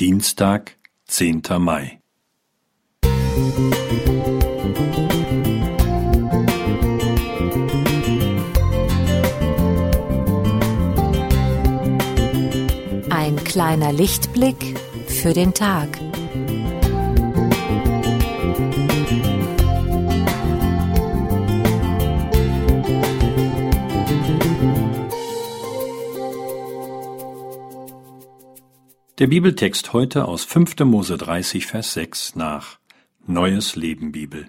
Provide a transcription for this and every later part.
Dienstag, zehnter Mai. Ein kleiner Lichtblick für den Tag. Der Bibeltext heute aus 5. Mose 30, Vers 6 nach Neues Leben Bibel.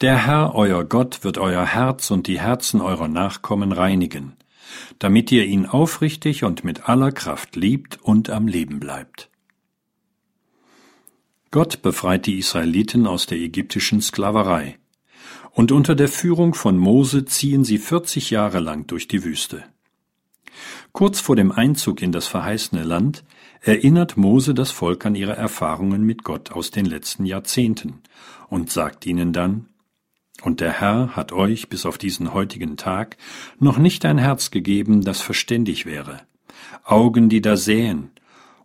Der Herr, euer Gott, wird euer Herz und die Herzen eurer Nachkommen reinigen, damit ihr ihn aufrichtig und mit aller Kraft liebt und am Leben bleibt. Gott befreit die Israeliten aus der ägyptischen Sklaverei, und unter der Führung von Mose ziehen sie 40 Jahre lang durch die Wüste. Kurz vor dem Einzug in das verheißene Land erinnert Mose das Volk an ihre Erfahrungen mit Gott aus den letzten Jahrzehnten und sagt ihnen dann, und der Herr hat euch bis auf diesen heutigen Tag noch nicht ein Herz gegeben, das verständig wäre, Augen, die da sähen,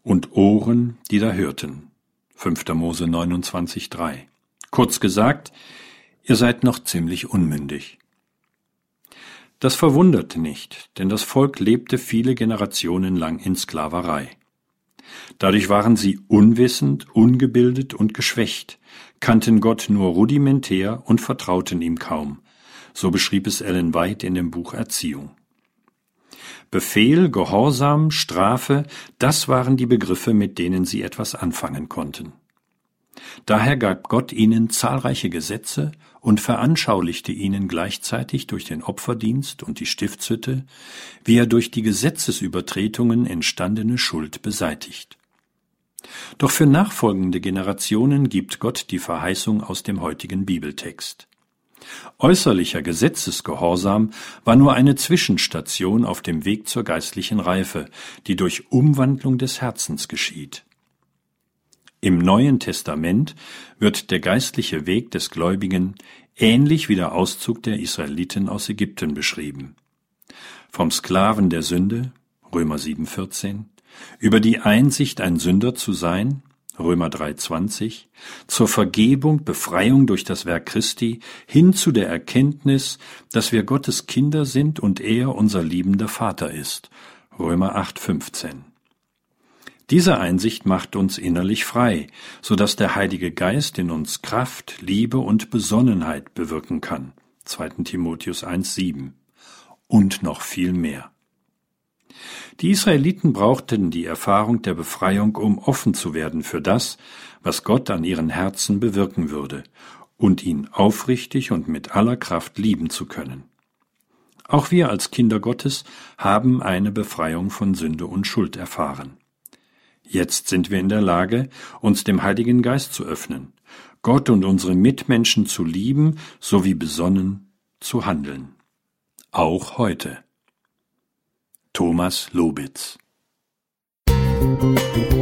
und Ohren, die da hörten. 5. Mose 29,3. Kurz gesagt, ihr seid noch ziemlich unmündig. Das verwundert nicht, denn das Volk lebte viele Generationen lang in Sklaverei. Dadurch waren sie unwissend, ungebildet und geschwächt, kannten Gott nur rudimentär und vertrauten ihm kaum. So beschrieb es Ellen White in dem Buch Erziehung. Befehl, Gehorsam, Strafe, das waren die Begriffe, mit denen sie etwas anfangen konnten. Daher gab Gott ihnen zahlreiche Gesetze und veranschaulichte ihnen gleichzeitig durch den Opferdienst und die Stiftshütte, wie er durch die Gesetzesübertretungen entstandene Schuld beseitigt. Doch für nachfolgende Generationen gibt Gott die Verheißung aus dem heutigen Bibeltext. Äußerlicher Gesetzesgehorsam war nur eine Zwischenstation auf dem Weg zur geistlichen Reife, die durch Umwandlung des Herzens geschieht. Im Neuen Testament wird der geistliche Weg des Gläubigen ähnlich wie der Auszug der Israeliten aus Ägypten beschrieben. Vom Sklaven der Sünde, Römer 7,14, über die Einsicht, ein Sünder zu sein, Römer 3,20, zur Vergebung, Befreiung durch das Werk Christi, hin zu der Erkenntnis, dass wir Gottes Kinder sind und er unser liebender Vater ist, Römer 8,15. Diese Einsicht macht uns innerlich frei, so dass der Heilige Geist in uns Kraft, Liebe und Besonnenheit bewirken kann. 2. Timotheus 1,7 und noch viel mehr. Die Israeliten brauchten die Erfahrung der Befreiung, um offen zu werden für das, was Gott an ihren Herzen bewirken würde, und ihn aufrichtig und mit aller Kraft lieben zu können. Auch wir als Kinder Gottes haben eine Befreiung von Sünde und Schuld erfahren. Jetzt sind wir in der Lage, uns dem Heiligen Geist zu öffnen, Gott und unsere Mitmenschen zu lieben sowie besonnen zu handeln. Auch heute. Thomas Lobitz Musik